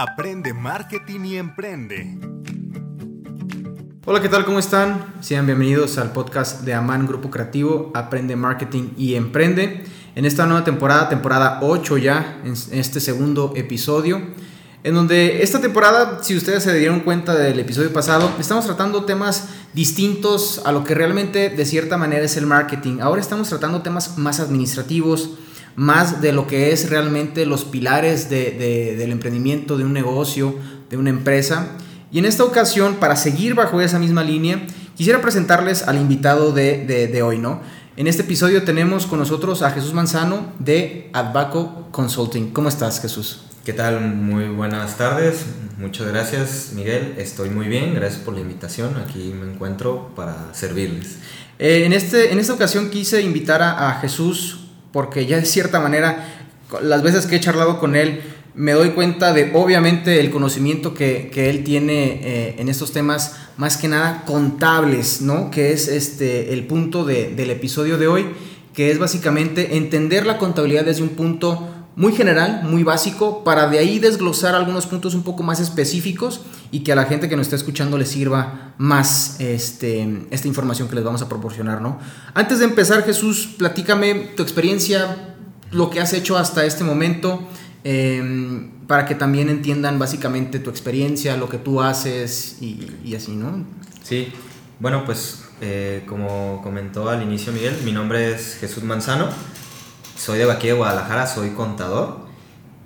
Aprende marketing y emprende. Hola, ¿qué tal? ¿Cómo están? Sean bienvenidos al podcast de Aman Grupo Creativo, Aprende Marketing y Emprende. En esta nueva temporada, temporada 8 ya, en este segundo episodio, en donde esta temporada, si ustedes se dieron cuenta del episodio pasado, estamos tratando temas distintos a lo que realmente de cierta manera es el marketing. Ahora estamos tratando temas más administrativos, más de lo que es realmente los pilares del emprendimiento, de un negocio, de una empresa. Y en esta ocasión, para seguir bajo esa misma línea, quisiera presentarles al invitado de, hoy, ¿no? En este episodio tenemos con nosotros a Jesús Manzano de Advaco Consulting. ¿Cómo estás, Jesús? ¿Qué tal? Muy buenas tardes. Muchas gracias, Miguel. Estoy muy bien. Gracias por la invitación. Aquí me encuentro para servirles. Eh, en, este, en esta ocasión quise invitar a, a Jesús porque ya de cierta manera, las veces que he charlado con él, me doy cuenta de obviamente el conocimiento que, él tiene eh, en estos temas, más que nada contables, ¿no? Que es este, el punto del episodio de hoy, que es básicamente entender la contabilidad desde un punto muy general, muy básico, para de ahí desglosar algunos puntos un poco más específicos y que a la gente que nos está escuchando le sirva más este, esta información que les vamos a proporcionar, ¿no? Antes de empezar, Jesús, platícame tu experiencia, lo que has hecho hasta este momento, em, para que también entiendan básicamente tu experiencia, lo que tú haces y, así, ¿no? Sí, bueno, pues eh, como comentó al inicio Miguel, mi nombre es Jesús Manzano soy de aquí de Guadalajara, soy contador.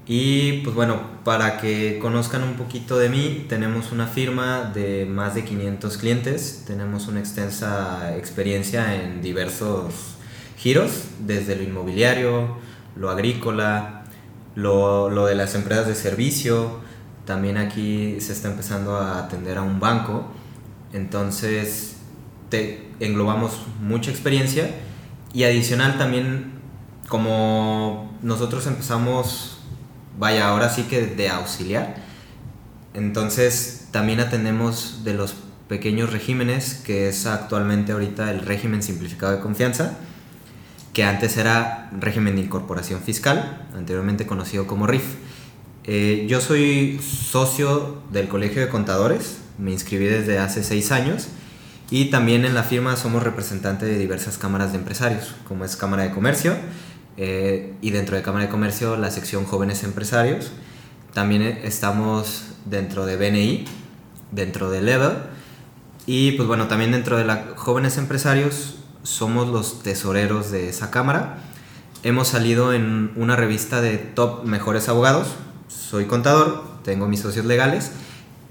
Y pues bueno, para que conozcan un poquito de mí, tenemos una firma de más de 500 clientes, tenemos una extensa experiencia en diversos giros, desde lo inmobiliario, lo agrícola, lo, lo de las empresas de servicio, también aquí se está empezando a atender a un banco, entonces te englobamos mucha experiencia. Y adicional también como nosotros empezamos, vaya, ahora sí que de auxiliar, entonces también atendemos de los pequeños regímenes, que es actualmente ahorita el régimen simplificado de confianza, que antes era régimen de incorporación fiscal, anteriormente conocido como RIF. Eh, yo soy socio del Colegio de Contadores, me inscribí desde hace seis años y también en la firma somos representantes de diversas cámaras de empresarios, como es Cámara de Comercio, eh, y dentro de Cámara de Comercio la sección Jóvenes Empresarios. También estamos dentro de BNI, dentro de Level. Y pues bueno, también dentro de la Jóvenes Empresarios somos los tesoreros de esa cámara. Hemos salido en una revista de top mejores abogados. Soy contador, tengo mis socios legales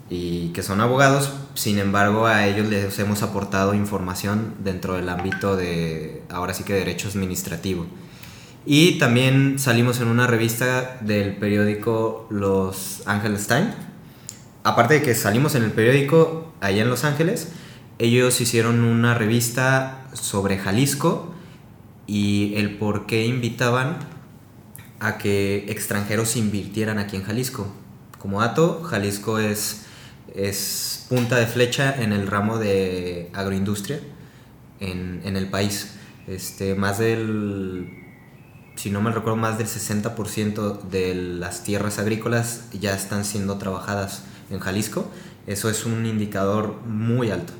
y que son abogados. Sin embargo, a ellos les hemos aportado información dentro del ámbito de, ahora sí que derecho administrativo. Y también salimos en una revista del periódico Los Ángeles Times. Aparte de que salimos en el periódico allá en Los Ángeles, ellos hicieron una revista sobre Jalisco y el por qué invitaban a que extranjeros invirtieran aquí en Jalisco. Como dato, Jalisco es, es punta de flecha en el ramo de agroindustria en, en el país. Este, más del si no me recuerdo, más del 60% de las tierras agrícolas ya están siendo trabajadas en Jalisco. Eso es un indicador muy alto.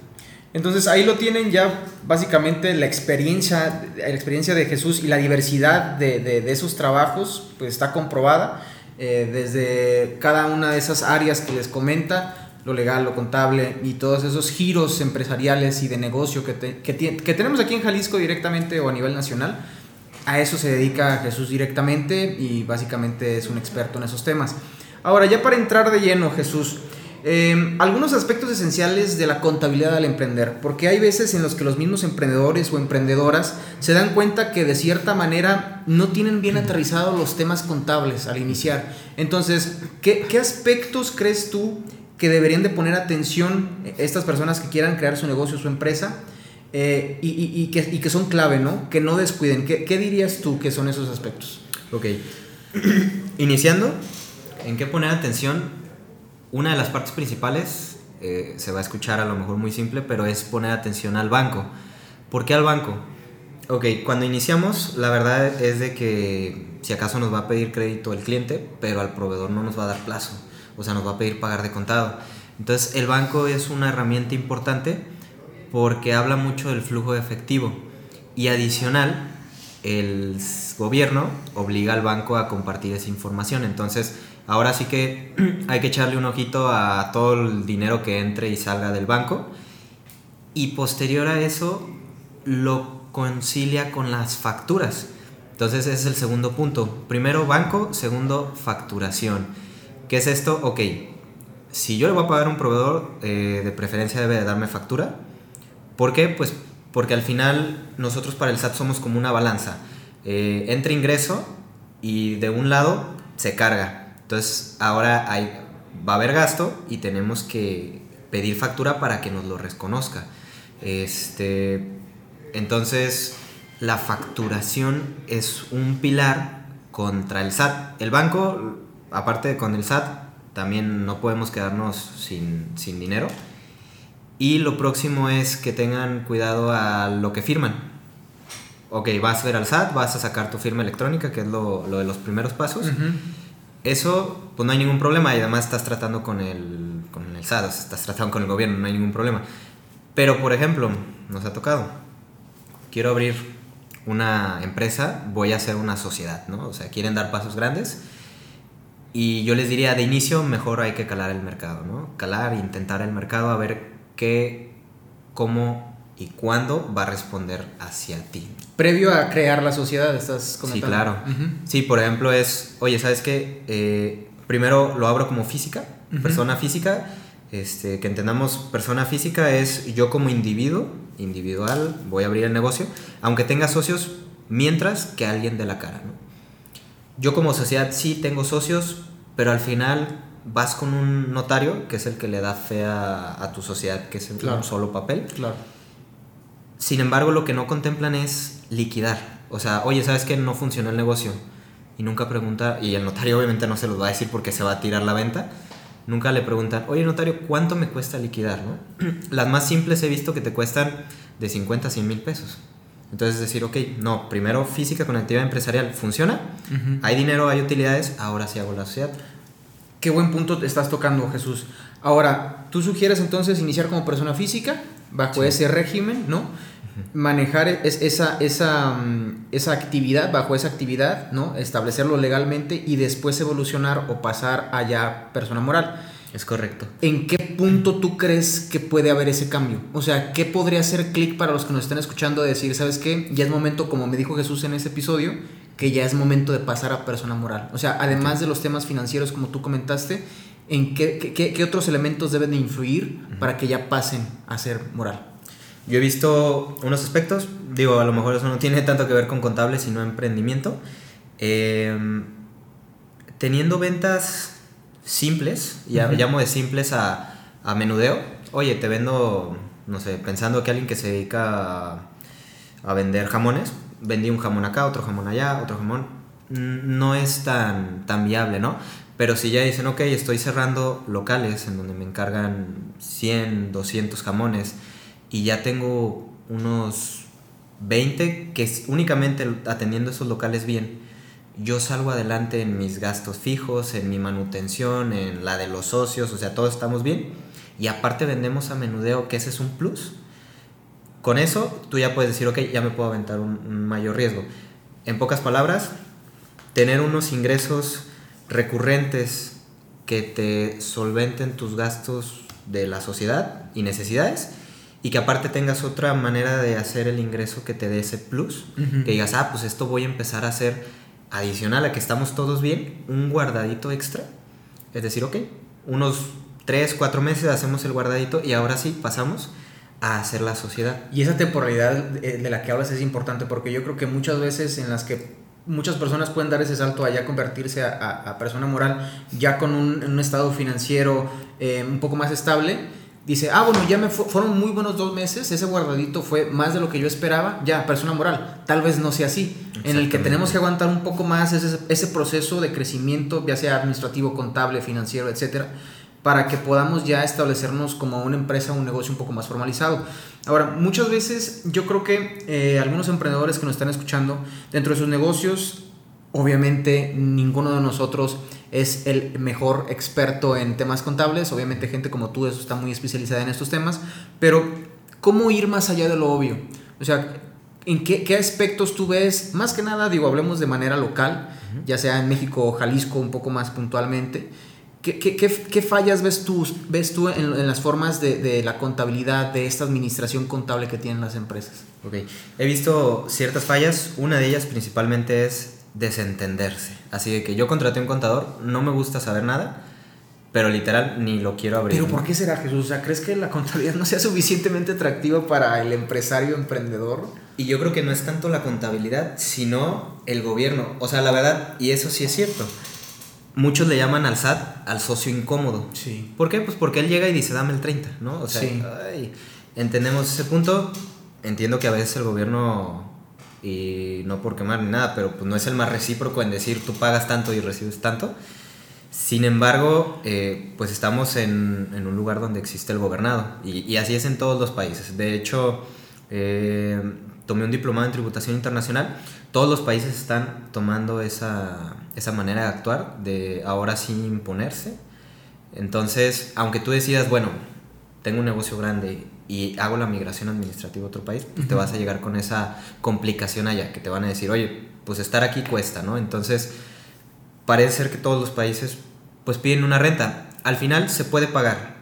Entonces ahí lo tienen ya básicamente la experiencia, la experiencia de Jesús y la diversidad de, de, esos trabajos pues está comprobada eh, desde cada una de esas áreas que les comenta, lo legal, lo contable y todos esos giros empresariales y de negocio que, que, que tenemos aquí en Jalisco directamente o a nivel nacional a eso se dedica Jesús directamente y básicamente es un experto en esos temas. Ahora, ya para entrar de lleno, Jesús, em, algunos aspectos esenciales de la contabilidad al emprender, porque hay veces en los que los mismos emprendedores o emprendedoras se dan cuenta que de cierta manera no tienen bien aterrizados los temas contables al iniciar. Entonces, ¿qué, qué aspectos crees tú que deberían de poner atención estas personas que quieran crear su negocio, su empresa? Eh, y, que, son clave, ¿no? Que no descuiden. ¿Qué, dirías tú que son esos aspectos? Ok. Iniciando, ¿en qué poner atención? Una de las partes principales, eh, se va a escuchar a lo mejor muy simple, pero es poner atención al banco. ¿Por qué al banco? Ok, cuando iniciamos, la verdad es de que si acaso nos va a pedir crédito el cliente, pero al proveedor no nos va a dar plazo. o sea, nos va a pedir pagar de contado. Entonces, el banco es una herramienta importante porque habla mucho del flujo de efectivo y adicional, el gobierno obliga al banco a compartir esa información. Entonces, ahora sí que hay que echarle un ojito a todo el dinero que entre y salga del banco. Y posterior a eso, lo concilia con las facturas. Entonces, ese es el segundo punto. Primero, banco. Segundo, facturación. ¿Qué es esto? Ok, si yo le voy a pagar a un proveedor, eh, de preferencia debe de darme factura. ¿Por qué? Pues porque al final nosotros para el SAT somos como una balanza. Eh, entra ingreso y de un lado se carga. Entonces ahora hay, va a haber gasto y tenemos que pedir factura para que nos lo reconozca. Este, entonces la facturación es un pilar contra el SAT. El banco, aparte de con el SAT, también no podemos quedarnos sin, sin dinero. Y lo próximo es que tengan cuidado a lo que firman. Ok, vas a ver al SAT, vas a sacar tu firma electrónica, que es lo, lo de los primeros pasos. Eso, pues no hay ningún problema y además estás tratando con el, con el SAT, estás tratando con el gobierno, no hay ningún problema. Pero, por ejemplo, nos ha tocado, quiero abrir una empresa, voy a hacer una sociedad, ¿no? O sea, quieren dar pasos grandes y yo les diría, de inicio, mejor hay que calar el mercado, ¿no? Calar, intentar el mercado, a ver qué, cómo y cuándo va a responder hacia ti. Previo a crear la sociedad, estás comentando. Sí, claro. Sí, por ejemplo, es, oye, ¿sabes qué? Eh, primero lo abro como física, persona física. Este, que entendamos, persona física es yo como individuo, individual, voy a abrir el negocio, aunque tenga socios, mientras que alguien de la cara, ¿no? yo como sociedad sí tengo socios, pero al final vas con un notario, que es el que le da fe a, tu sociedad, que es un solo papel. Claro. Sin embargo, lo que no contemplan es liquidar. O sea, oye, ¿sabes que no funcionó el negocio? Y nunca pregunta, y el notario obviamente no se los va a decir porque se va a tirar la venta. Nunca le preguntan, oye, notario, ¿cuánto me cuesta liquidar? ¿no? Las más simples he visto que te cuestan de 50 a 100 mil pesos. Entonces decir, ok, no, primero física con actividad empresarial funciona, hay dinero, hay utilidades, ahora sí hago la sociedad. Qué buen punto estás tocando, Jesús. Ahora, tú sugieres entonces iniciar como persona física bajo ese régimen, ¿no? Manejar esa, esa, mm, esa actividad, bajo esa actividad, ¿no? Establecerlo legalmente y después evolucionar o pasar allá persona moral. Es correcto. ¿En qué punto tú crees que puede haber ese cambio? O sea, ¿qué podría hacer clic para los que nos están escuchando de decir, ¿sabes qué? Ya es momento, como me dijo Jesús en ese episodio, que ya es momento de pasar a persona moral. O sea, además de los temas financieros, como tú comentaste, ¿en qué, qué, otros elementos deben de influir para que ya pasen a ser moral? Yo he visto unos aspectos, digo, a lo mejor eso no tiene tanto que ver con contables, sino emprendimiento. Em, teniendo ventas simples, ya llamo de simples a, a, menudeo. Oye, te vendo, no sé, pensando que alguien que se dedica a, vender jamones, vendí un jamón acá, otro jamón allá, otro jamón, no es tan, tan viable, ¿no? Pero si ya dicen, ok, estoy cerrando locales en donde me encargan 100, 200 jamones y ya tengo unos 20 que únicamente atendiendo esos locales bien, yo salgo adelante en mis gastos fijos, en mi manutención, en la de los socios, o sea, todos estamos bien. Y aparte vendemos a menudeo, que ese es un plus. Con eso tú ya puedes decir, ok, ya me puedo aventar un, mayor riesgo. En pocas palabras, tener unos ingresos recurrentes que te solventen tus gastos de la sociedad y necesidades y que aparte tengas otra manera de hacer el ingreso que te dé ese plus, que digas, ah, pues esto voy a empezar a hacer adicional a que estamos todos bien, un guardadito extra. Es decir, ok, unos 3, 4 meses hacemos el guardadito y ahora sí pasamos a hacer la sociedad. Y esa temporalidad de la que hablas es importante porque yo creo que muchas veces en las que muchas personas pueden dar ese salto allá convertirse a, persona moral ya con un, estado financiero eh, un poco más estable dice, ah, bueno, ya me fueron muy buenos dos meses, ese guardadito fue más de lo que yo esperaba, ya, persona moral, tal vez no sea así, en el que tenemos que aguantar un poco más ese, ese proceso de crecimiento, ya sea administrativo, contable, financiero, etcétera, para que podamos ya establecernos como una empresa, un negocio un poco más formalizado. Ahora, muchas veces yo creo que eh, algunos emprendedores que nos están escuchando, dentro de sus negocios, obviamente ninguno de nosotros es el mejor experto en temas contables. Obviamente gente como tú eso está muy especializada en estos temas, pero ¿cómo ir más allá de lo obvio? O sea, ¿en qué, qué aspectos tú ves? Más que nada, digo, hablemos de manera local, ya sea en México o Jalisco un poco más puntualmente. ¿Qué, qué, qué, qué fallas ves tú, ves tú en, en las formas de, de, la contabilidad, de esta administración contable que tienen las empresas? Ok, he visto ciertas fallas, una de ellas principalmente es desentenderse. Así de que yo contraté un contador, no me gusta saber nada, pero literal ni lo quiero abrir. ¿Pero por qué será Jesús? O sea, ¿crees que la contabilidad no sea suficientemente atractiva para el empresario emprendedor? Y yo creo que no es tanto la contabilidad, sino el gobierno. O sea, la verdad, y eso sí es cierto muchos le llaman al SAT al socio incómodo. Sí. ¿Por qué? Pues porque él llega y dice, dame el 30, ¿no? O sea, Sí. ay, entendemos ese punto. Entiendo que a veces el gobierno, y no por quemar ni nada, pero pues no es el más recíproco en decir tú pagas tanto y recibes tanto. Sin embargo, eh, pues estamos en, en un lugar donde existe el gobernado. Y, y así es en todos los países. De hecho, eh, tomé un diplomado en tributación internacional. Todos los países están tomando esa, esa manera de actuar, de ahora sí imponerse. Entonces, aunque tú decidas, bueno, tengo un negocio grande y hago la migración administrativa a otro país, pues te vas a llegar con esa complicación allá, que te van a decir, oye, pues estar aquí cuesta, ¿no? Entonces, parece ser que todos los países pues piden una renta. Al final se puede pagar,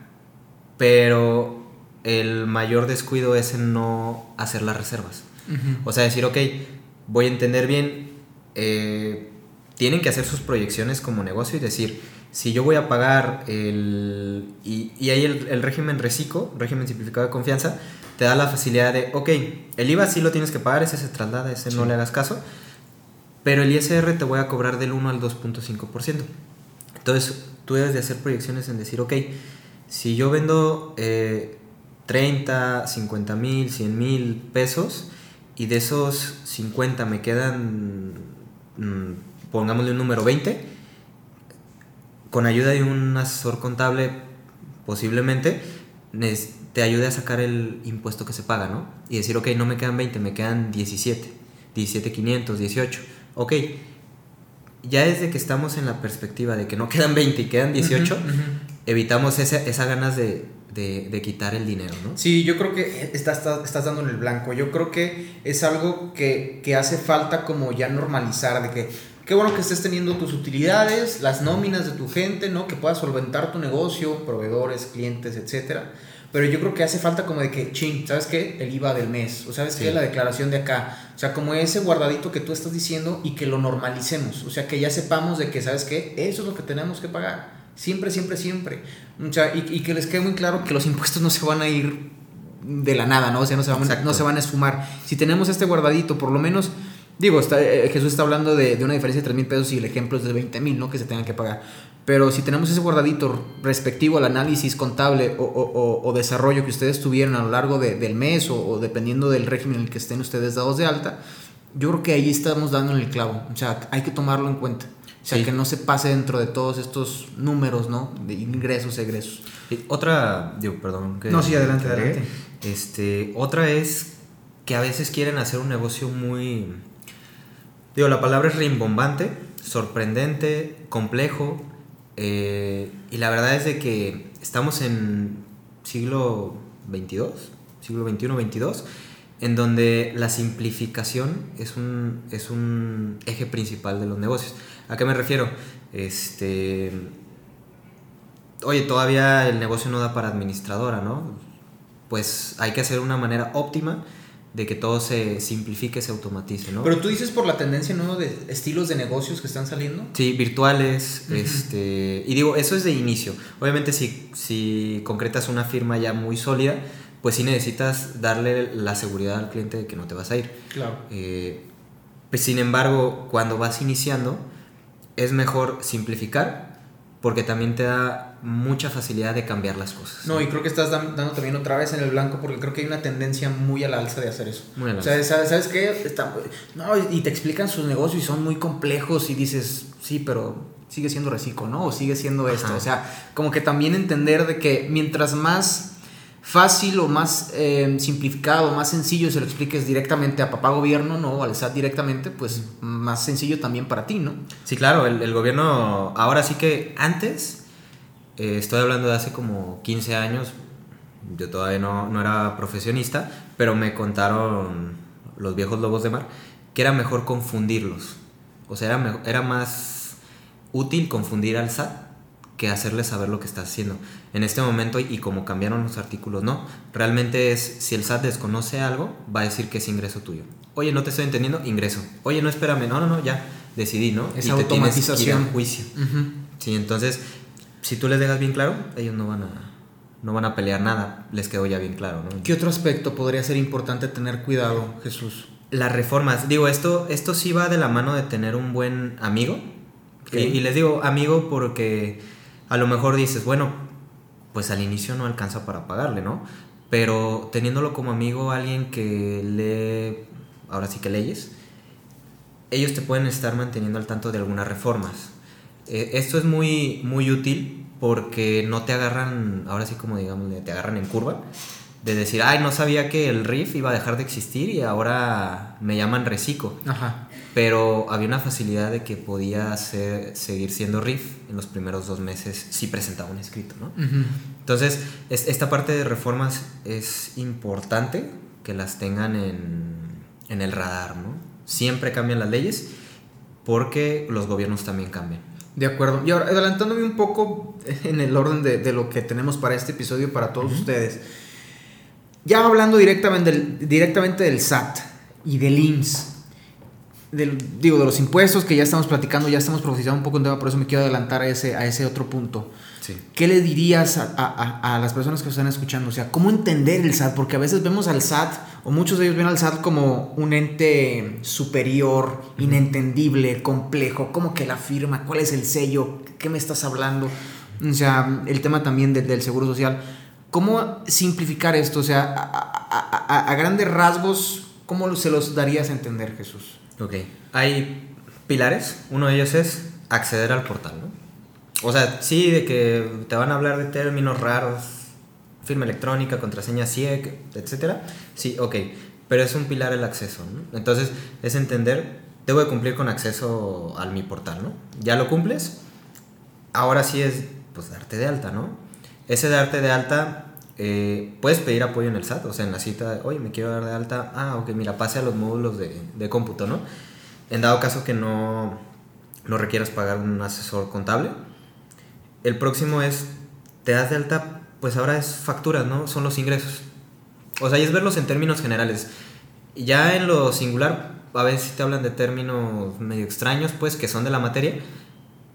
pero el mayor descuido es en no hacer las reservas. O sea, decir, ok, voy a entender bien, eh, tienen que hacer sus proyecciones como negocio y decir, si yo voy a pagar el... Y, y ahí el, el régimen RECICO, régimen simplificado de confianza, te da la facilidad de, ok, el IVA sí lo tienes que pagar, ese se traslada, ese no le hagas caso, pero el ISR te voy a cobrar del 1 al 2.5%. Entonces, tú debes de hacer proyecciones en decir, ok, si yo vendo eh, 30, 50 mil, 100 mil pesos y de esos 50 me quedan, mm, pongámosle un número 20, con ayuda de un asesor contable posiblemente te ayude a sacar el impuesto que se paga, ¿no? Y decir, ok, no me quedan 20, me quedan 17, 17, 500, 18. Ok, ya desde que estamos en la perspectiva de que no quedan 20 y quedan 18, Ujú, ujú. evitamos esa, esa ganas de, de, de quitar el dinero, ¿no? Sí, yo creo que estás, estás, estás dando en el blanco. Yo creo que es algo que, que hace falta como ya normalizar, de que qué bueno que estés teniendo tus utilidades, las nóminas de tu gente, ¿no? Que puedas solventar tu negocio, proveedores, clientes, etcétera. Pero yo creo que hace falta como de que, ching, ¿sabes qué? El IVA del mes, o ¿sabes Sí. qué? La declaración de acá. O sea, como ese guardadito que tú estás diciendo y que lo normalicemos. O sea, que ya sepamos de que, ¿sabes qué? Eso es lo que tenemos que pagar. Siempre, siempre, siempre. O sea, y, y que les quede muy claro que los impuestos no se van a ir de la nada, ¿no? O sea, no se van, Exacto. no se van a esfumar. Si tenemos este guardadito, por lo menos, digo, está, eh, Jesús está hablando de, de una diferencia de 3 mil pesos y el ejemplo es de 20 mil, ¿no? Que se tengan que pagar. Pero si tenemos ese guardadito respectivo al análisis contable o, o- desarrollo que ustedes tuvieron a lo largo de- del mes o, o dependiendo del régimen en el que estén ustedes dados de alta, yo creo que ahí estamos dando en el clavo. O sea, hay que tomarlo en cuenta. O sea, Sí. que no se pase dentro de todos estos números, ¿no? De ingresos, egresos. Y Otra, digo, perdón. que- No, sí, adelante, que adelante. Este, otra es que a veces quieren hacer un negocio muy... Digo, la palabra es rimbombante, sorprendente, complejo. eh, y la verdad es de que estamos en siglo 22, siglo 21, 22, en donde la simplificación es un, es un eje principal de los negocios. ¿A qué me refiero? Este, oye, todavía el negocio no da para administradora, ¿no? Pues hay que hacer una manera óptima de que todo se simplifique, se automatice, ¿no? Pero tú dices por la tendencia, ¿no? De estilos de negocios que están saliendo. Sí, virtuales, este, y digo, eso es de inicio. Obviamente si, si concretas una firma ya muy sólida, pues sí necesitas darle la seguridad al cliente de que no te vas a ir. Claro. Eh, pues, sin embargo, cuando vas iniciando, es mejor simplificar porque también te da mucha facilidad de cambiar las cosas. No, y creo que estás dan- dando también otra vez en el blanco porque creo que hay una tendencia muy al alza de hacer eso. Muy al O sea, alza. ¿sabes, ¿sabes qué? Está- no, y te explican sus negocios y son muy complejos y dices, sí, pero sigue siendo reciclo, ¿no? O sigue siendo esto. O sea, como que también entender de que mientras más fácil o más eh, simplificado, más sencillo, se lo expliques directamente a papá gobierno, no al SAT directamente, pues más sencillo también para ti, ¿no? Sí, claro, el, el gobierno, ahora sí que antes, eh, estoy hablando de hace como 15 años, yo todavía no, no era profesionista, pero me contaron los viejos lobos de mar que era mejor confundirlos. O sea, era, era más útil confundir al SAT que hacerle saber lo que está haciendo. En este momento, y como cambiaron los artículos, no. Realmente es, si el SAT desconoce algo, va a decir que es ingreso tuyo. Oye, no te estoy entendiendo, ingreso. Oye, no, espérame, no, no, no, ya, decidí, ¿no? Esa te tienes que ir a automatización. juicio. Ujú. Sí, entonces, si tú les dejas bien claro, ellos no van a, no van a pelear nada, les quedó ya bien claro, ¿no? ¿Qué otro aspecto podría ser importante tener cuidado, Jesús? Las reformas, digo, esto, esto sí va de la mano de tener un buen amigo. Y, y les digo amigo porque a lo mejor dices, bueno, pues al inicio no alcanza para pagarle, ¿no? Pero teniéndolo como amigo, alguien que lee, ahora sí que leyes, ellos te pueden estar manteniendo al tanto de algunas reformas. Eh, esto es muy, muy útil porque no te agarran, ahora sí como digamos, te agarran en curva, de decir, ay, no sabía que el RIF iba a dejar de existir y ahora me llaman reciclo. Ajá. Pero había una facilidad de que podía ser- seguir siendo RIF en los primeros dos meses si presentaba un escrito, ¿no? Entonces, es- esta parte de reformas es importante que las tengan en, en el radar, ¿no? Siempre cambian las leyes porque los gobiernos también cambian. De acuerdo. Y ahora, adelantándome un poco en el orden de, de lo que tenemos para este episodio para todos ustedes. Ya hablando directamente del, directamente del SAT y del IMSS, del, digo, de los impuestos que ya estamos platicando, ya estamos profundizando un poco en tema, por eso me quiero adelantar a ese, a ese otro punto. Sí. ¿Qué le dirías a, a- a- las personas que están escuchando? O sea, ¿cómo entender el SAT? Porque a veces vemos al SAT, o muchos de ellos ven al SAT como un ente superior, inentendible, complejo. ¿Cómo que la firma? ¿Cuál es el sello? ¿Qué me estás hablando? O sea, el tema también de- del seguro social. ¿Cómo simplificar esto? O sea, a, a- a- a grandes rasgos, ¿cómo se los darías a entender, Jesús? Ok. Hay pilares. Uno de ellos es acceder al portal, ¿no? O sea, sí, de que te van a hablar de términos raros, firma electrónica, contraseña CIEC, etcétera. Sí, ok. Pero es un pilar el acceso, ¿no? Entonces, es entender, debo de cumplir con acceso al mi portal, ¿no? Ya lo cumples. Ahora sí es, pues, darte de alta, ¿no? Ese darte de alta, eh, puedes pedir apoyo en el SAT, o sea, en la cita, oye, me quiero dar de alta. Ah, ok, mira, pase a los módulos de, de cómputo, ¿no? En dado caso que no, no requieras pagar un asesor contable. El próximo es, te das de alta, pues ahora es facturas, ¿no? Son los ingresos. O sea, y es verlos en términos generales. Ya en lo singular, a veces te hablan de términos medio extraños, pues, que son de la materia,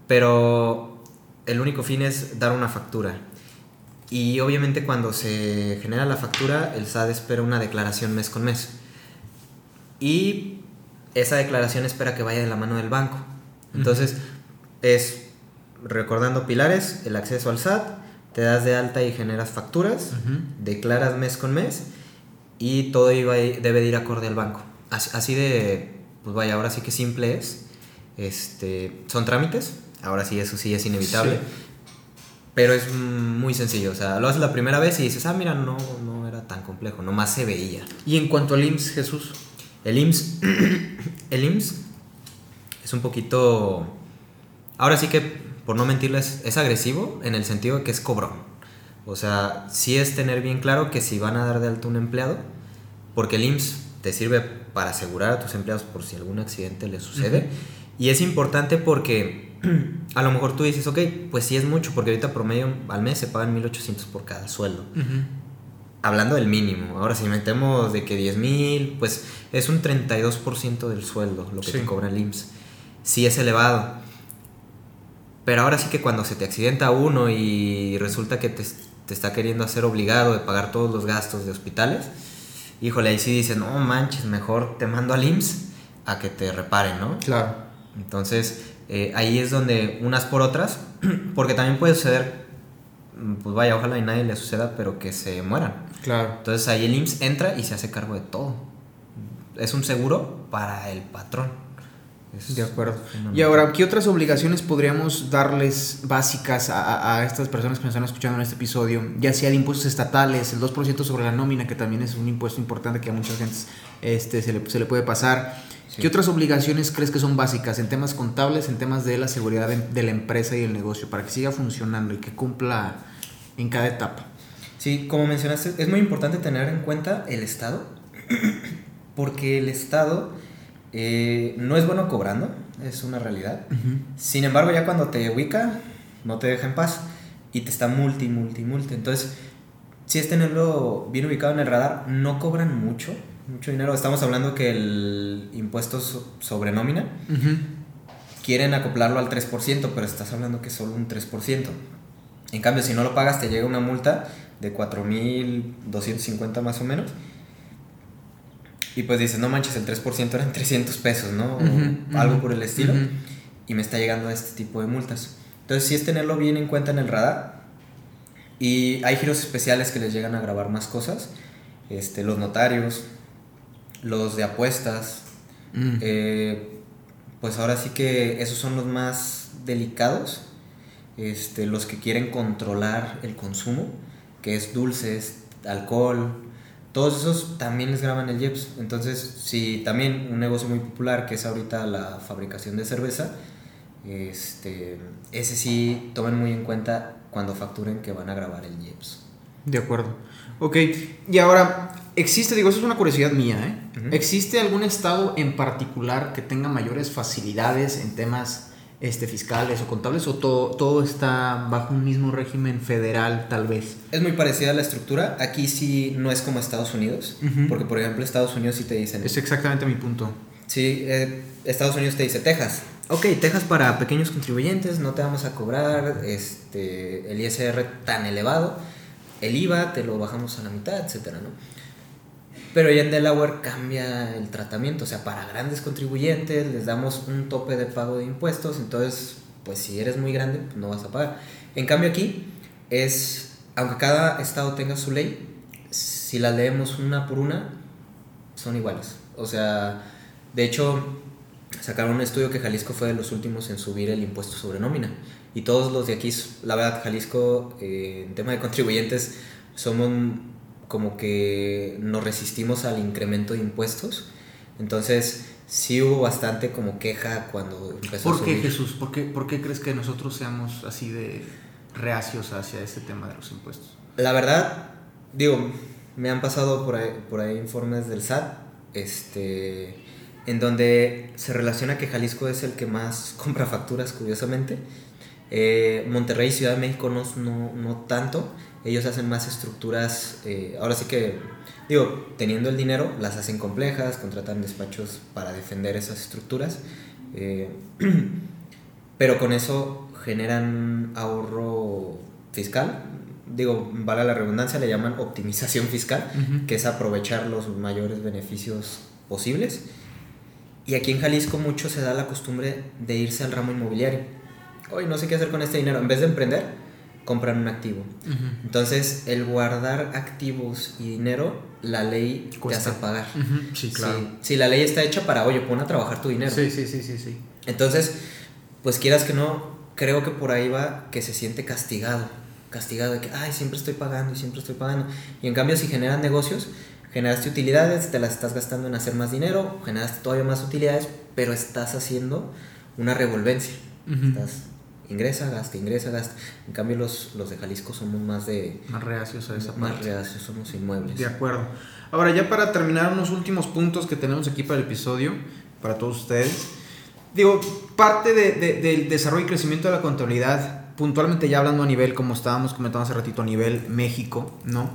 pero el único fin es dar una factura. Y obviamente cuando se genera la factura, el SAT espera una declaración mes con mes. Y esa declaración espera que vaya de la mano del banco. Entonces, es recordando pilares, el acceso al SAT, te das de alta y generas facturas, declaras mes con mes y todo iba, debe de ir acorde al banco. Así, así de, pues vaya, ahora sí que simple es. Este, son trámites, ahora sí eso sí es inevitable. Sí. Pero es muy sencillo, o sea, lo haces la primera vez y dices, ah, mira, no, no era tan complejo, nomás se veía. Y en cuanto al IMSS, Jesús. El IMSS, el IMSS es un poquito, ahora sí que, por no mentirles, es agresivo en el sentido de que es cobrón. O sea, sí es tener bien claro que si van a dar de alta un empleado, porque el IMSS te sirve para asegurar a tus empleados por si algún accidente les sucede. Y es importante porque a lo mejor tú dices, ok, pues sí es mucho, porque ahorita promedio al mes se pagan 1.800 por cada sueldo. Hablando del mínimo, ahora si metemos de que 10 mil, pues es un 32% del sueldo lo que Sí. te cobra el IMSS. Sí es elevado. Pero ahora sí que cuando se te accidenta uno y resulta que te, te está queriendo hacer obligado de pagar todos los gastos de hospitales, híjole, ahí sí dices, no manches, mejor te mando al IMSS a que te reparen, ¿no? Claro. Entonces, eh, ahí es donde unas por otras, porque también puede suceder, mm, pues vaya, ojalá y nadie le suceda, pero que se mueran. Claro. Entonces ahí el IMSS entra y se hace cargo de todo. Es un seguro para el patrón. Es De acuerdo. Y ahora, ¿qué otras obligaciones podríamos darles básicas a, a- a estas personas que nos están escuchando en este episodio? Ya sea de impuestos estatales, el 2% sobre la nómina, que también es un impuesto importante que a mucha gente este, se, le, se le puede pasar. Sí. ¿Qué otras obligaciones crees que son básicas en temas contables, en temas de la seguridad de, de la empresa y el negocio, para que siga funcionando y que cumpla en cada etapa? Sí, como mencionaste, es muy importante tener en cuenta el Estado, porque el Estado eh, no es bueno cobrando, es una realidad. Sin embargo, ya cuando te ubica, no te deja en paz y te está multi, multi, multi. Entonces, si es tenerlo bien ubicado en el radar, no cobran mucho, mucho dinero. Estamos hablando que el impuesto so- sobre nómina Ujú. quieren acoplarlo al 3%, pero estás hablando que es solo un 3%. En cambio, si no lo pagas, te llega una multa de 4.250 más o menos. Y pues dices, no manches, el 3% eran 300 pesos, ¿no? O algo por el estilo. Y me está llegando este tipo de multas. Entonces, sí es tenerlo bien en cuenta en el radar. Y hay giros especiales que les llegan a grabar más cosas. Este, los notarios, los de apuestas, Mm. eh, pues ahora sí que esos son los más delicados, este, los que quieren controlar el consumo, que es dulces, alcohol, todos esos también les graban el IEPS. Entonces, si también un negocio muy popular que es ahorita la fabricación de cerveza, este, ese sí tomen muy en cuenta cuando facturen que van a grabar el IEPS. De acuerdo. Ok, y ahora, existe, digo, eso es una curiosidad mía, ¿eh? ¿Existe algún estado en particular que tenga mayores facilidades en temas este, fiscales o contables o todo, todo está bajo un mismo régimen federal tal vez? Es muy parecida a la estructura. Aquí sí no es como Estados Unidos. Ujú. Porque, por ejemplo, Estados Unidos sí te dicen. Es exactamente mi punto. Sí, eh, Estados Unidos te dice Texas. Ok, Texas para pequeños contribuyentes, no te vamos a cobrar este, el ISR tan elevado. El IVA te lo bajamos a la mitad, etcétera, ¿no? Pero ya en Delaware cambia el tratamiento. O sea, para grandes contribuyentes les damos un tope de pago de impuestos. Entonces, pues si eres muy grande, pues no vas a pagar. En cambio aquí es, aunque cada estado tenga su ley, si las leemos una por una, son iguales. O sea, de hecho, sacaron un estudio que Jalisco fue de los últimos en subir el impuesto sobre nómina. Y todos los de aquí, la verdad, Jalisco, eh, en tema de contribuyentes, somos como que nos resistimos al incremento de impuestos. Entonces, sí hubo bastante como queja cuando empezó a ¿Por qué, subir. Jesús? ¿Por qué, ¿Por qué crees que nosotros seamos así de reacios hacia este tema de los impuestos? La verdad, digo, me han pasado por ahí, por ahí informes del SAT, este, en donde se relaciona que Jalisco es el que más compra facturas, curiosamente. Eh, Monterrey y Ciudad de México no, no, no tanto. Ellos hacen más estructuras, eh, ahora sí que, digo, teniendo el dinero, las hacen complejas, contratan despachos para defender esas estructuras. eh, pero con eso generan ahorro fiscal. Digo, vale la redundancia, le llaman optimización fiscal, Ujú. que es aprovechar los mayores beneficios posibles. Y aquí en Jalisco mucho se da la costumbre de irse al ramo inmobiliario. Hoy no sé qué hacer con este dinero. En vez de emprender, compran un activo. Entonces, el guardar activos y dinero, la ley Cuesta. te hace pagar. Sí, claro. Sí, sí, la ley está hecha para, oye, pon a trabajar tu dinero. Sí, sí, sí, sí, sí. Entonces, pues quieras que no, creo que por ahí va que se siente castigado. Castigado de que, ay, siempre estoy pagando y siempre estoy pagando. Y en cambio, si generas negocios, generaste utilidades, te las estás gastando en hacer más dinero, generaste todavía más utilidades, pero estás haciendo una revolvencia. Estás ingresa, gasta, ingresa, gasta. En cambio, los, los de Jalisco somos más de. Más reacios a esa más parte. reacios, somos inmuebles. De acuerdo. Ahora, ya para terminar, unos últimos puntos que tenemos aquí para el episodio, para todos ustedes. Digo, parte de- de- del desarrollo y crecimiento de la contabilidad, puntualmente ya hablando a nivel, como estábamos comentando hace ratito, a nivel México, ¿no?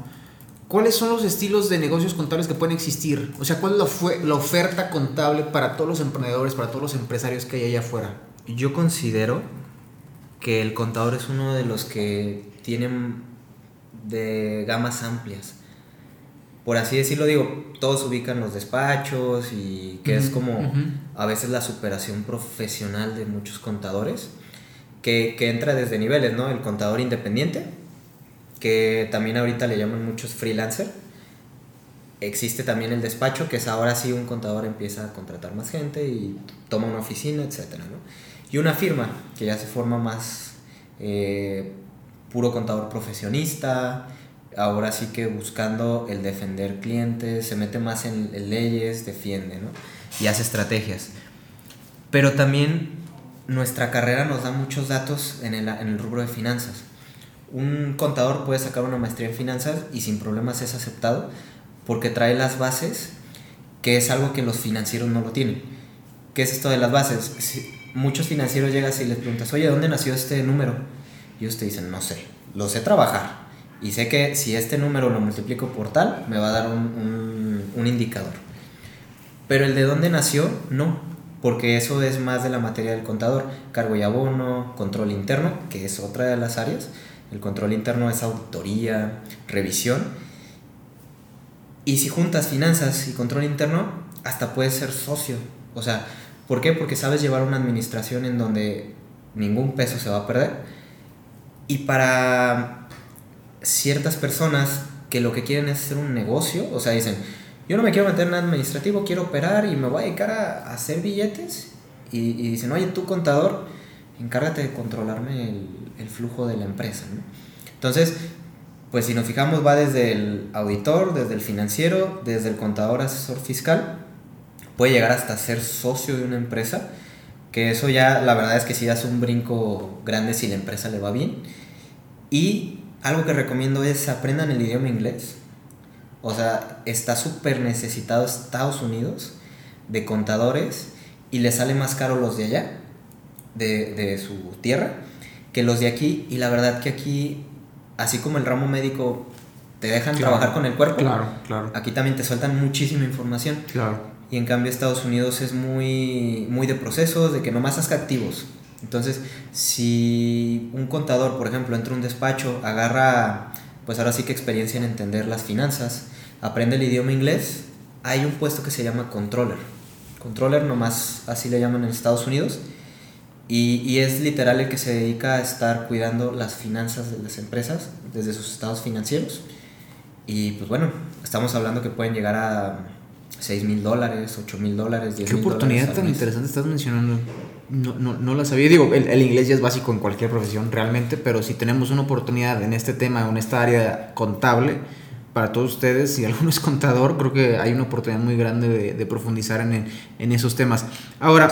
¿Cuáles son los estilos de negocios contables que pueden existir? O sea, ¿cuál es la, fue- la oferta contable para todos los emprendedores, para todos los empresarios que hay allá afuera? Yo considero que el contador es uno de los que tienen de gamas amplias. Por así decirlo, digo, todos ubican los despachos y que es como a veces la superación profesional de muchos contadores, que, que entra desde niveles, ¿no? El contador independiente, que también ahorita le llaman muchos freelancer, existe también el despacho, que es ahora sí un contador empieza a contratar más gente y toma una oficina, etc. ¿no? Y una firma, que ya se forma más eh, puro contador profesionista, ahora sí que buscando el defender clientes, se mete más en, leyes, defiende, ¿no? Y hace estrategias. Pero también nuestra carrera nos da muchos datos en el, en el rubro de finanzas. Un contador puede sacar una maestría en finanzas y sin problemas es aceptado porque trae las bases, que es algo que los financieros no lo tienen. ¿Qué es esto de las bases? Muchos financieros llegan y les preguntas, oye, ¿dónde nació este número? Y ellos te dicen, no sé, lo sé trabajar. Y sé que si este número lo multiplico por tal, me va a dar un, un, indicador. Pero el de dónde nació, no, porque eso es más de la materia del contador. Cargo y abono, control interno, que es otra de las áreas. El control interno es auditoría, revisión. Y si juntas finanzas y control interno, hasta puedes ser socio. O sea, ¿por qué? Porque sabes llevar una administración en donde ningún peso se va a perder. Y para ciertas personas que lo que quieren es hacer un negocio, o sea, dicen, yo no me quiero meter en administrativo, quiero operar y me voy a dedicar a, hacer billetes. Y, dicen, oye, tú contador, encárgate de controlarme el, flujo de la empresa. Entonces, pues si nos fijamos, va desde el auditor, desde el financiero, desde el contador asesor fiscal, puede llegar hasta ser socio de una empresa, que eso ya la verdad es que sí das un brinco grande si la empresa le va bien. Y algo que recomiendo es aprendan el idioma inglés. O sea, está súper necesitado Estados Unidos de contadores y le sale más caro los de allá, de, de su tierra, que los de aquí. Y la verdad que aquí, así como el ramo médico te dejan trabajar con el cuerpo, claro, claro. aquí también te sueltan muchísima información. Claro. Y en cambio Estados Unidos es muy, muy de procesos, de que nomás haz activos. Entonces, si un contador, por ejemplo, entra a un despacho, agarra, pues ahora sí que experiencia en entender las finanzas, aprende el idioma inglés, hay un puesto que se llama controller. Controller, nomás así le llaman en Estados Unidos. Y, y, es literal el que se dedica a estar cuidando las finanzas de las empresas desde sus estados financieros. Y pues bueno, estamos hablando que pueden llegar a 6 mil dólares, 8 mil dólares, 10 Qué oportunidad tan interesante estás mencionando. No, no, no la sabía. Digo, el, el, inglés ya es básico en cualquier profesión realmente, pero si tenemos una oportunidad en este tema, en esta área contable, para todos ustedes, si alguno es contador, creo que hay una oportunidad muy grande de, de profundizar en, en, esos temas. Ahora,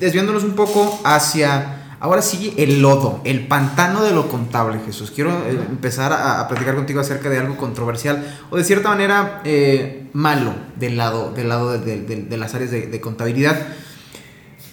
desviándonos un poco hacia Ahora sí, el lodo, el pantano de lo contable, Jesús. Quiero eh, empezar a, platicar contigo acerca de algo controversial o de cierta manera eh, malo del lado, del lado de, las áreas de, contabilidad.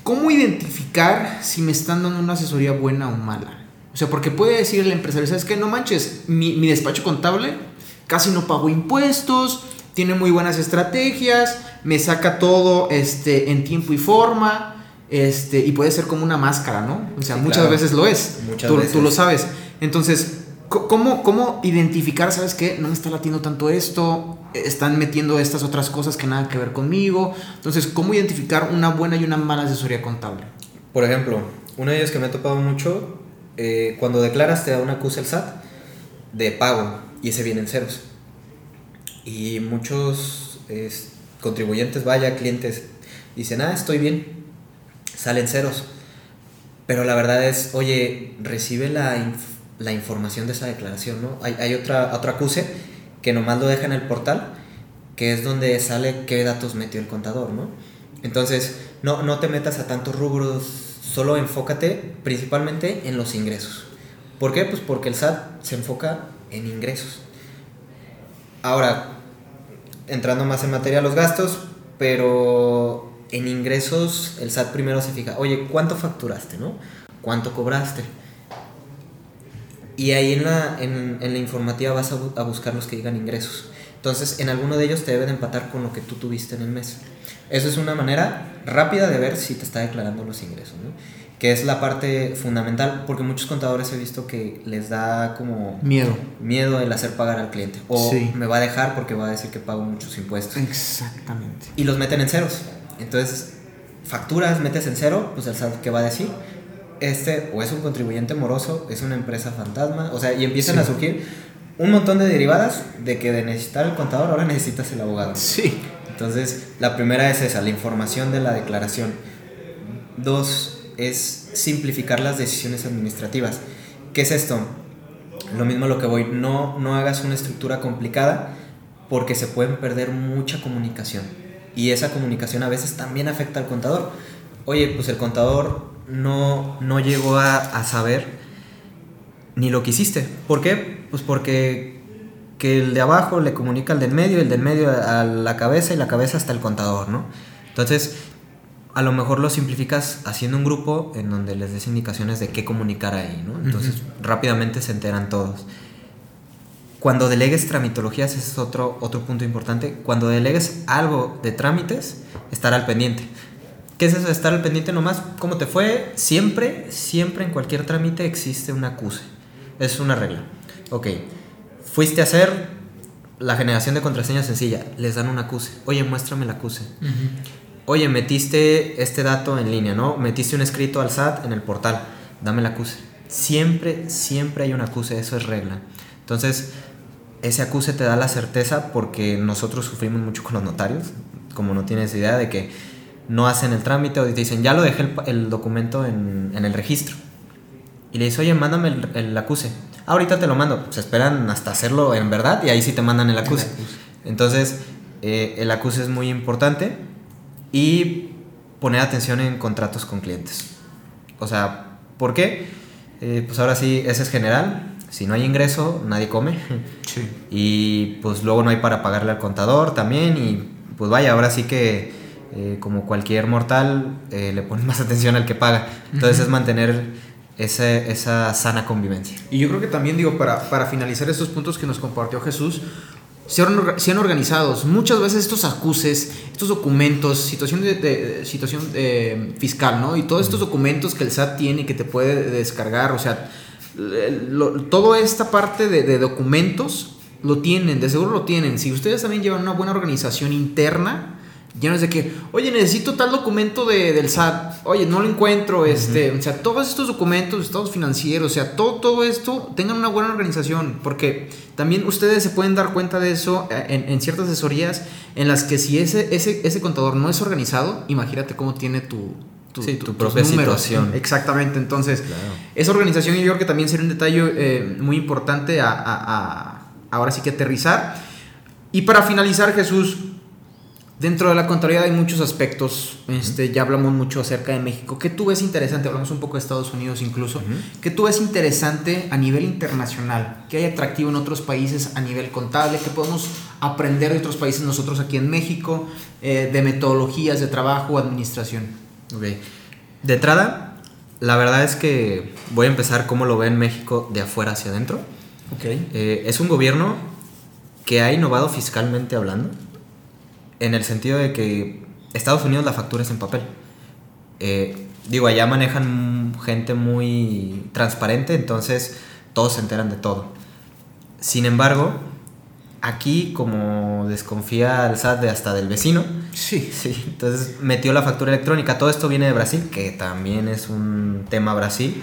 ¿Cómo identificar si me están dando una asesoría buena o mala? O sea, porque puede decir el empresario, ¿sabes qué? No manches, mi, mi despacho contable casi no pago impuestos, tiene muy buenas estrategias, me saca todo este, en tiempo y forma este, y puede ser como una máscara, ¿no? O sea, muchas veces lo es. Muchas tú, veces. tú lo sabes. Entonces, ¿cómo, ¿cómo identificar, sabes qué? No me está latiendo tanto esto, están metiendo estas otras cosas que nada que ver conmigo. Entonces, ¿cómo identificar una buena y una mala asesoría contable? Por ejemplo, una de ellas que me ha topado mucho, eh, cuando declaras te da una acusa el SAT de pago y ese viene en ceros. Y muchos contribuyentes, vaya, clientes, dicen, ah, estoy bien, salen ceros. Pero la verdad es, oye, recibe la, la información de esa declaración, ¿no? Hay, hay otra, otra acuse que nomás lo deja en el portal, que es donde sale qué datos metió el contador, ¿no? Entonces, no, no te metas a tantos rubros, solo enfócate principalmente en los ingresos. ¿Por qué? Pues porque el SAT se enfoca en ingresos. Ahora, entrando más en materia los gastos, pero en ingresos el SAT primero se fija, oye, ¿cuánto facturaste, no? ¿Cuánto cobraste? Y ahí en la, en, en la informativa vas a, buscar los que digan ingresos. Entonces, en alguno de ellos te deben empatar con lo que tú tuviste en el mes. Eso es una manera rápida de ver si te está declarando los ingresos, ¿no? Que es la parte fundamental, porque muchos contadores he visto que les da como... Miedo. Miedo el hacer pagar al cliente. O me va a dejar porque va a decir que pago muchos impuestos. Exactamente. Y los meten en ceros. Entonces, facturas, metes en cero, pues el SAT, ¿qué va a decir? Este o es un contribuyente moroso, es una empresa fantasma, o sea, y empiezan a surgir un montón de derivadas de que de necesitar el contador ahora necesitas el abogado. Sí. Entonces, la primera es esa, la información de la declaración. Dos, es simplificar las decisiones administrativas. ¿Qué es esto? Lo mismo a lo que voy, no, no hagas una estructura complicada porque se pueden perder mucha comunicación. Y esa comunicación a veces también afecta al contador. Oye, pues el contador no, no llegó a, a saber ni lo que hiciste. ¿Por qué? Pues porque que el de abajo le comunica al del medio, el del medio a la cabeza y la cabeza hasta el contador, ¿no? Entonces, a lo mejor lo simplificas haciendo un grupo en donde les des indicaciones de qué comunicar ahí, ¿no? Entonces, rápidamente se enteran todos. Cuando delegues tramitologías, ese es otro, otro punto importante. Cuando delegues algo de trámites, estar al pendiente. ¿Qué es eso de estar al pendiente nomás? ¿Cómo te fue? Siempre, siempre en cualquier trámite existe un acuse. Es una regla. Ok, fuiste a hacer la generación de contraseña sencilla, les dan un acuse. Oye, muéstrame el acuse. Oye, metiste este dato en línea, ¿no? Metiste un escrito al SAT en el portal, dame el acuse. Siempre, siempre hay un acuse, eso es regla. Entonces, ese acuse te da la certeza porque nosotros sufrimos mucho con los notarios, como no tienes idea de que no hacen el trámite o te dicen, ya lo dejé el, el documento en, en, el registro. Y le dices, oye, mándame el, el acuse. Ah, ahorita te lo mando. Se esperan hasta hacerlo en verdad y ahí sí te mandan el acuse. El acuse. Entonces, eh, el acuse es muy importante y poner atención en contratos con clientes. O sea, ¿por qué? Eh, pues ahora sí, ese es general. Si no hay ingreso, nadie come. Sí. Y pues luego no hay para pagarle al contador también. Y pues vaya, ahora sí que eh, como cualquier mortal, eh, le pones más atención al que paga. Entonces uh -huh. es mantener esa, esa, sana convivencia. Y yo creo que también, digo, para, para finalizar estos puntos que nos compartió Jesús, sean, organizados. Muchas veces estos acuses, estos documentos, situación, de, de situación eh, fiscal, ¿no? Y todos estos documentos que el SAT tiene y que te puede descargar, o sea, lo, toda esta parte de, de, documentos lo tienen, de seguro lo tienen. Si ustedes también llevan una buena organización interna, ya no es de que, oye, necesito tal documento de, del SAT, oye, no lo encuentro, este, uh -huh. o sea, todos estos documentos, estados financieros, o sea, todo, todo esto, tengan una buena organización, porque también ustedes se pueden dar cuenta de eso en, en ciertas asesorías en las que si ese, ese, ese contador no es organizado, imagínate cómo tiene tu, tu, sí, tu, tu propia situación. Exactamente, entonces, claro. esa organización yo creo que también sería un detalle eh, muy importante a, a, a, ahora sí que aterrizar. Y para finalizar, Jesús, Dentro de la contabilidad hay muchos aspectos. Este, ya hablamos mucho acerca de México. ¿Qué tú ves interesante? Hablamos un poco de Estados Unidos incluso. Uh -huh. ¿Qué tú ves interesante a nivel internacional? ¿Qué hay atractivo en otros países a nivel contable? ¿Qué podemos aprender de otros países nosotros aquí en México? Eh, de metodologías de trabajo o administración. Ok. De entrada, la verdad es que voy a empezar cómo lo ve en México de afuera hacia adentro. Ok. Eh, es un gobierno que ha innovado fiscalmente hablando en el sentido de que Estados Unidos la factura es en papel. Eh, digo, allá manejan gente muy transparente, entonces todos se enteran de todo. Sin embargo, aquí como desconfía el SAT de hasta del vecino, sí. sí, entonces metió la factura electrónica. Todo esto viene de Brasil, que también es un tema Brasil,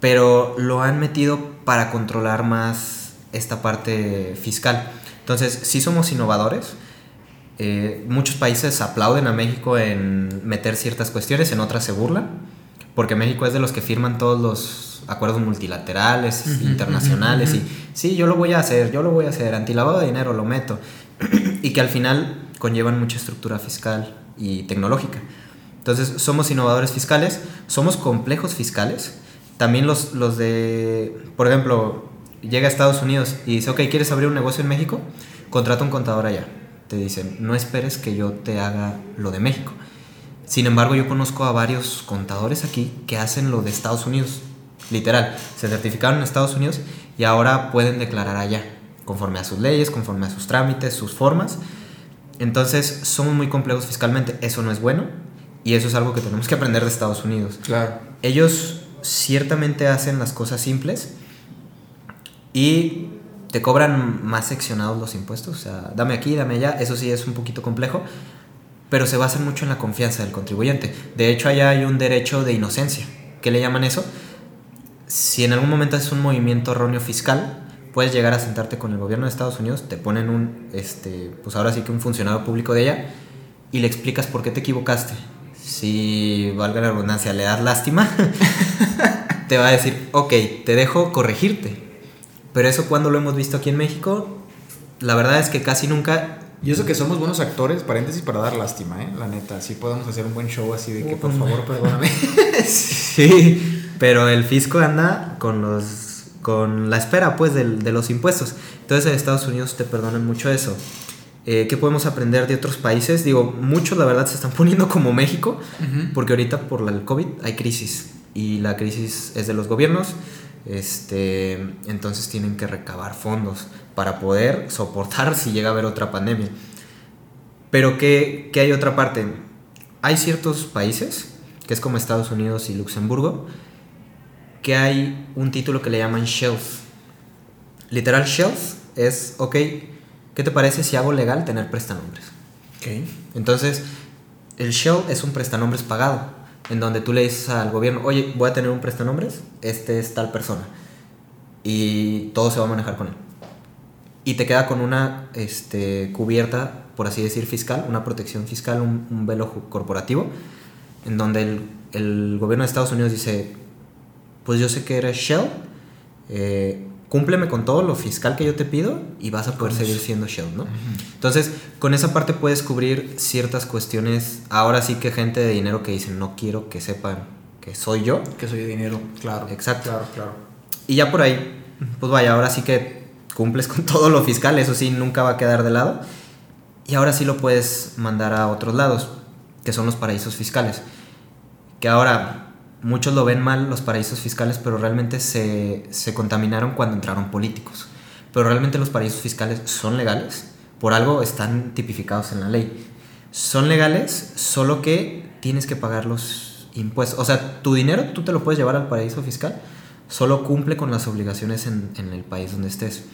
pero lo han metido para controlar más esta parte fiscal. Entonces, sí somos innovadores, eh, muchos países aplauden a México en meter ciertas cuestiones, en otras se burlan, porque México es de los que firman todos los acuerdos multilaterales, uh -huh, internacionales, uh -huh. y sí, yo lo voy a hacer, yo lo voy a hacer, antilavado de dinero lo meto, y que al final conllevan mucha estructura fiscal y tecnológica. Entonces, somos innovadores fiscales, somos complejos fiscales, también los, los de, por ejemplo, llega a Estados Unidos y dice, ok, ¿quieres abrir un negocio en México? Contrata un contador allá te dicen, no esperes que yo te haga lo de México. Sin embargo, yo conozco a varios contadores aquí que hacen lo de Estados Unidos. Literal, se certificaron en Estados Unidos y ahora pueden declarar allá, conforme a sus leyes, conforme a sus trámites, sus formas. Entonces, somos muy complejos fiscalmente. Eso no es bueno y eso es algo que tenemos que aprender de Estados Unidos. Claro. Ellos ciertamente hacen las cosas simples y te cobran más seccionados los impuestos, o sea, dame aquí, dame allá, eso sí es un poquito complejo, pero se basa mucho en la confianza del contribuyente. De hecho, allá hay un derecho de inocencia. ¿Qué le llaman eso? Si en algún momento es un movimiento erróneo fiscal, puedes llegar a sentarte con el gobierno de Estados Unidos, te ponen un, este, pues ahora sí que un funcionario público de ella y le explicas por qué te equivocaste. Si, valga la redundancia, le das lástima, te va a decir, ok, te dejo corregirte. Pero eso cuando lo hemos visto aquí en México, la verdad es que casi nunca y eso que somos buenos actores, paréntesis, para dar lástima, ¿eh? La neta, sí podemos hacer un buen show así de que, por favor, perdóname. sí, pero el fisco anda con los con la espera, pues, de, de los impuestos. Entonces, en Estados Unidos te perdonan mucho eso. Eh, ¿Qué podemos aprender de otros países? Digo, muchos, la verdad, se están poniendo como México, porque ahorita por la, el COVID hay crisis. Y la crisis es de los gobiernos, este, entonces tienen que recabar fondos para poder soportar si llega a haber otra pandemia. Pero ¿qué, hay otra parte? Hay ciertos países, que es como Estados Unidos y Luxemburgo, que hay un título que le llaman shelf. Literal shelf es, ok, ¿qué te parece si hago legal tener prestanombres? Okay. Entonces, el shelf es un prestanombres pagado, en donde tú le dices al gobierno, oye, voy a tener un prestanombres, este es tal persona, y todo se va a manejar con él y te queda con una este, cubierta, por así decir, fiscal, una protección fiscal, un, velo corporativo, en donde el, el, gobierno de Estados Unidos dice, pues yo sé que eres Shell, eh, cúmpleme con todo lo fiscal que yo te pido y vas a poder seguir siendo Shell, ¿no? Entonces, con esa parte puedes cubrir ciertas cuestiones, ahora sí que gente de dinero que dicen, no quiero que sepan que soy yo. Que soy de dinero, claro. Exacto. Claro, claro. Y ya por ahí, pues vaya, ahora sí que cumples con todo lo fiscal, eso sí, nunca va a quedar de lado. Y ahora sí lo puedes mandar a otros lados, que son los paraísos fiscales. Que ahora muchos lo ven mal los paraísos fiscales, pero realmente se, se contaminaron cuando entraron políticos. Pero realmente los paraísos fiscales son legales, por algo están tipificados en la ley. Son legales, solo que tienes que pagar los impuestos. O sea, tu dinero tú te lo puedes llevar al paraíso fiscal, solo cumple con las obligaciones en, en el país donde estés.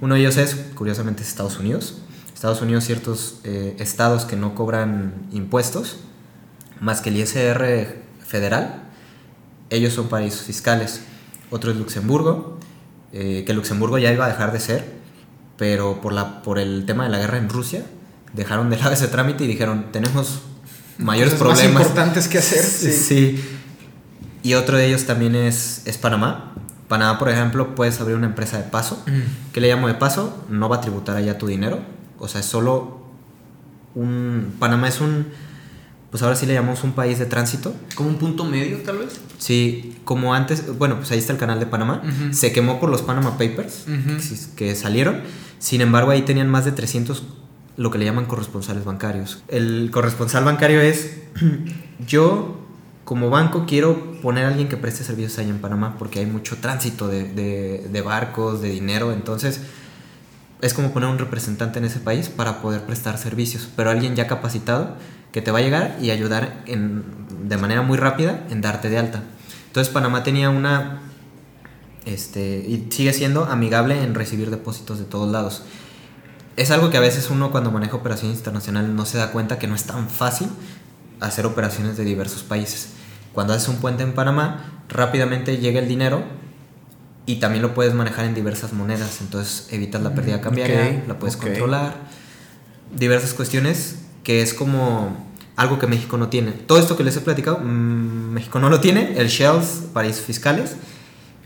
Uno de ellos es, curiosamente, Estados Unidos. Estados Unidos, ciertos eh, estados que no cobran impuestos, más que el ISR federal, ellos son paraísos fiscales. Otro es Luxemburgo, eh, que Luxemburgo ya iba a dejar de ser, pero por, la, por el tema de la guerra en Rusia, dejaron de lado ese trámite y dijeron, tenemos mayores problemas. Más importantes que hacer. Sí. sí. Y otro de ellos también es, es Panamá, Panamá, por ejemplo, puedes abrir una empresa de paso. Mm. ¿Qué le llamo de paso? No va a tributar allá tu dinero. O sea, es solo un... Panamá es un... Pues ahora sí le llamamos un país de tránsito. ¿Como un punto medio, tal vez? Sí, como antes, bueno, pues ahí está el canal de Panamá. Se quemó por los Panama Papers que salieron. Sin embargo, ahí tenían más de 300 lo que le llaman corresponsales bancarios. El corresponsal bancario es yo como banco quiero poner a alguien que preste servicios ahí en Panamá porque hay mucho tránsito de, barcos, de dinero, entonces es como poner un representante en ese país para poder prestar servicios, pero alguien ya capacitado que te va a llegar y ayudar de manera muy rápida en darte de alta. Entonces Panamá tenía una, este, y sigue siendo amigable en recibir depósitos de todos lados. Es algo que a veces uno cuando maneja operaciones internacionales no se da cuenta que no es tan fácil hacer operaciones de diversos países. Cuando haces un puente en Panamá, rápidamente llega el dinero y también lo puedes manejar en diversas monedas, entonces evitas la pérdida cambiaria, la puedes controlar. Diversas cuestiones que es como algo que México no tiene. Todo esto que les he platicado, mm, México no lo tiene, el shells, paraísos fiscales,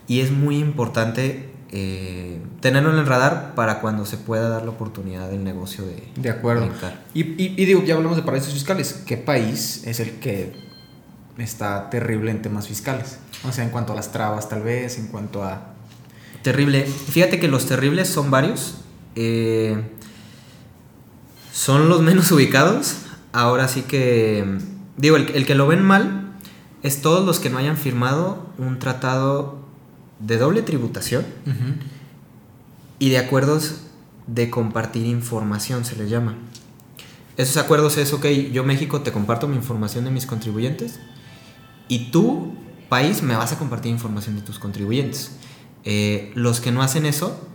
y es muy importante eh, tenerlo en el radar para cuando se pueda dar la oportunidad del negocio de... De acuerdo. y, y, y, digo, ya hablamos de paraísos fiscales. ¿Qué país es el que está terrible en temas fiscales. O sea, en cuanto a las trabas tal vez, en cuanto a... Terrible. Fíjate que los terribles son varios. Eh, son los menos ubicados. Ahora sí que... Digo, el, que lo ven mal es todos los que no hayan firmado un tratado de doble tributación y de acuerdos de compartir información, se les llama. Esos acuerdos es, ok, yo México te comparto mi información de mis contribuyentes y tú, país, me vas a compartir información de tus contribuyentes. Eh, los que no hacen eso,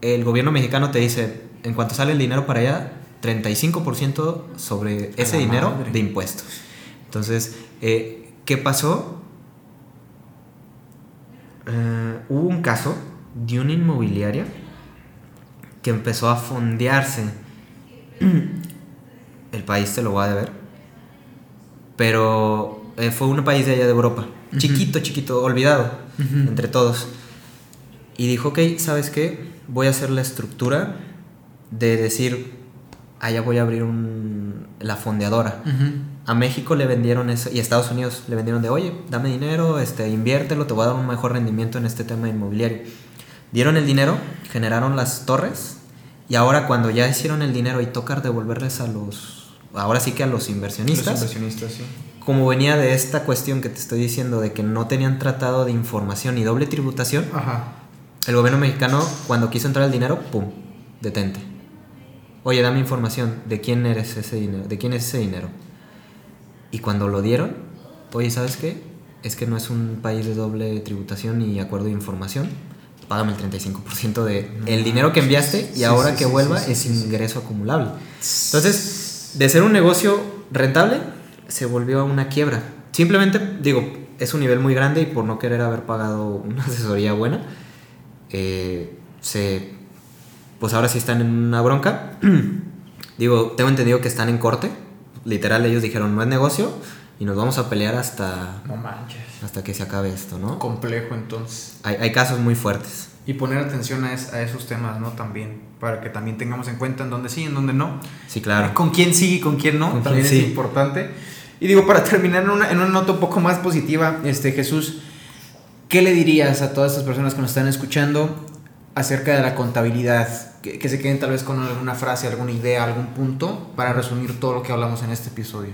el gobierno mexicano te dice, en cuanto sale el dinero para allá, 35% sobre ese dinero de impuestos. Entonces, eh, ¿qué pasó? Eh, hubo un caso de una inmobiliaria que empezó a fondearse. El país te lo va a deber. Pero eh, fue un país de allá de Europa. Chiquito, chiquito, olvidado entre todos. Y dijo, ok, ¿sabes qué? Voy a hacer la estructura de decir, allá voy a abrir un, la fondeadora. A México le vendieron eso, y a Estados Unidos le vendieron de, oye, dame dinero, este, inviértelo, te voy a dar un mejor rendimiento en este tema inmobiliario. Dieron el dinero, generaron las torres, y ahora cuando ya hicieron el dinero y tocar devolverles a los, ahora sí que a los inversionistas, Los inversionistas, sí. como venía de esta cuestión que te estoy diciendo, de que no tenían tratado de información y doble tributación, Ajá. el gobierno mexicano, cuando quiso entrar el dinero, ¡pum! Detente. Oye, dame información de quién eres ese dinero, de quién es ese dinero. Y cuando lo dieron, oye, ¿sabes qué? Es que no es un país de doble tributación y acuerdo de información. Págame el 35% de el dinero que enviaste y Sí, ahora sí, que sí, vuelva es ingreso acumulable. Entonces, de ser un negocio rentable, se volvió una quiebra. Simplemente, digo, es un nivel muy grande y por no querer haber pagado una asesoría buena, eh, se, pues ahora sí están en una bronca. digo, tengo entendido que están en corte. Literal, ellos dijeron, no es negocio y nos vamos a pelear hasta, No manches. hasta que se acabe esto, ¿no? Complejo entonces. Hay, hay casos muy fuertes. Y poner atención a, es- a esos temas, ¿no? También. Para que también tengamos en cuenta en dónde sí, en dónde no. Sí, claro. Con quién sí y con quién no. Con también quién es sí. importante. Y digo, para terminar en una, en una nota un poco más positiva, este Jesús, ¿qué le dirías a todas estas personas que nos están escuchando acerca de la contabilidad? Que, se queden tal vez con alguna frase, alguna idea, algún punto para resumir todo lo que hablamos en este episodio.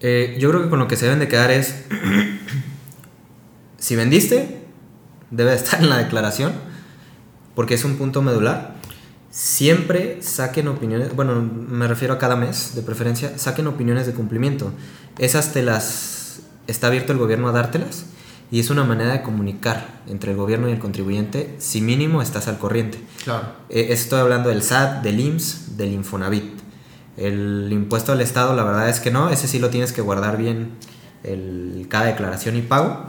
Eh, yo creo que con lo que se deben de quedar es, si vendiste, debe de estar en la declaración, porque es un punto medular. Siempre saquen opiniones, bueno, me refiero a cada mes, de preferencia, saquen opiniones de cumplimiento. Esas te las está abierto el gobierno a dártelas y es una manera de comunicar entre el gobierno y el contribuyente si mínimo estás al corriente. Claro. Eh, estoy hablando del SAT, del IMSS, del Infonavit. El impuesto al Estado, la verdad es que no, ese sí lo tienes que guardar bien el, cada declaración y pago.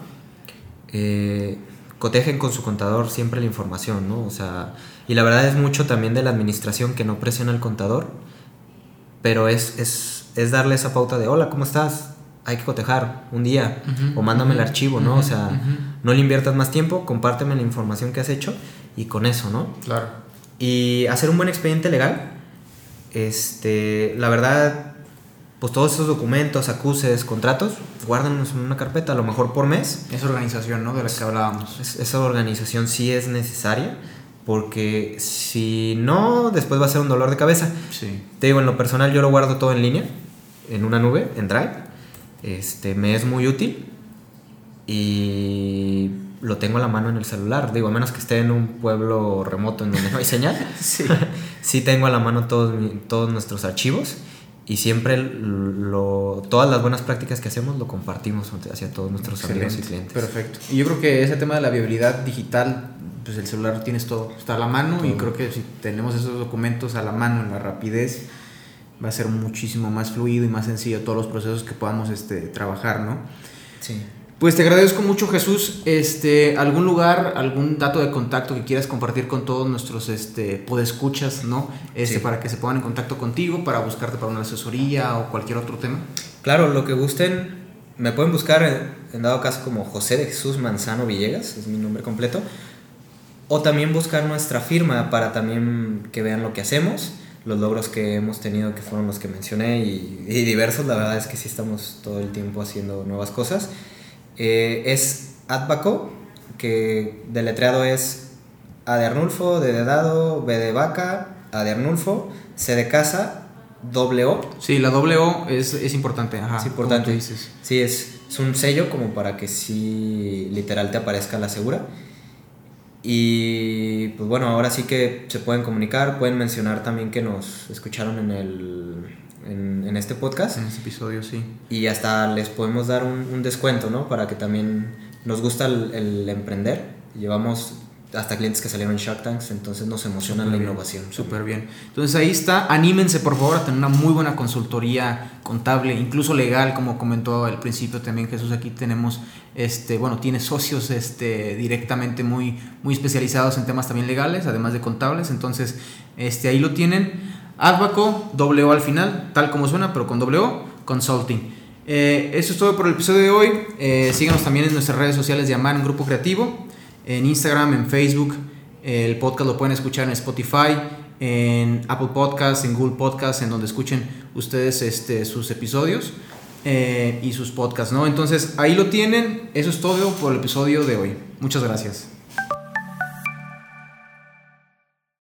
Eh, cotejen con su contador siempre la información, ¿no? O sea, y la verdad es mucho también de la administración que no presiona al contador, pero es, es, es darle esa pauta de, hola, ¿cómo estás? Hay que cotejar un día, Ujú, o mándame el ujú, archivo, ¿no? ujú, o sea, no le inviertas más tiempo, compárteme la información que has hecho y con eso, ¿no? Claro. Y hacer un buen expediente legal. Este, la verdad, pues todos esos documentos, acuses, contratos, guárdanos en una carpeta, a lo mejor por mes. Esa organización, ¿no? De la que hablábamos. Es- esa organización sí es necesaria, porque si no, después va a ser un dolor de cabeza. Sí. Te digo, en lo personal yo lo guardo todo en línea, en una nube, en Drive. Este, me es muy útil y lo tengo a la mano en el celular. Digo, a menos que esté en un pueblo remoto en donde no hay señal. Sí. sí tengo a la mano todos, todos nuestros archivos y siempre lo, todas las buenas prácticas que hacemos lo compartimos hacia todos nuestros amigos y clientes. Perfecto. Y yo creo que ese tema de la viabilidad digital, pues el celular tienes todo, está a la mano y creo que si tenemos esos documentos a la mano en la rapidez, va a ser muchísimo más fluido y más sencillo todos los procesos que podamos este, trabajar, ¿no? Sí. Pues te agradezco mucho Jesús. Este, algún lugar, algún dato de contacto que quieras compartir con todos nuestros este, podescuchas, ¿no? Este, Sí. para que se pongan en contacto contigo, para buscarte para una asesoría o cualquier otro tema. Claro, lo que gusten, me pueden buscar en, en dado caso como José de Jesús Manzano Villegas, es mi nombre completo, o también buscar nuestra firma para también que vean lo que hacemos, los logros que hemos tenido que fueron los que mencioné y, y diversos, la verdad es que sí estamos todo el tiempo haciendo nuevas cosas. Eh, es Adbaco, que deletreado es A de Arnulfo, D de dado, B de vaca, A de Arnulfo, C de casa, doble O, Sí, la doble O es, es importante. Ajá, es importante. dices. Sí, es, es un sello como para que sí literal te aparezca la segura. Y pues bueno, ahora sí que se pueden comunicar, pueden mencionar también que nos escucharon en, el, en, en este podcast En este episodio, sí. y hasta les podemos dar un, un descuento, ¿no? Para que también nos gusta el, el emprender. Llevamos hasta clientes que salieron en Shark Tanks, entonces nos emociona la innovación. Súper bien. Entonces ahí está, anímense por favor a tener una muy buena consultoría contable, incluso legal, como comentó al principio también Jesús, aquí tenemos, este, bueno, tiene socios este, directamente muy, muy especializados en temas también legales, además de contables, entonces este, ahí lo tienen. Advaco, doble O al final, tal como suena, pero con doble O, Consulting. Eh, eso es todo por el episodio de hoy. Eh, síganos también en nuestras redes sociales de Amar, un grupo creativo en Instagram, en Facebook. El podcast lo pueden escuchar en Spotify, en Apple Podcasts, en Google Podcasts, en donde escuchen ustedes este, sus episodios eh, y sus podcasts, ¿no? Entonces ahí lo tienen. Eso es todo por el episodio de hoy. Muchas gracias.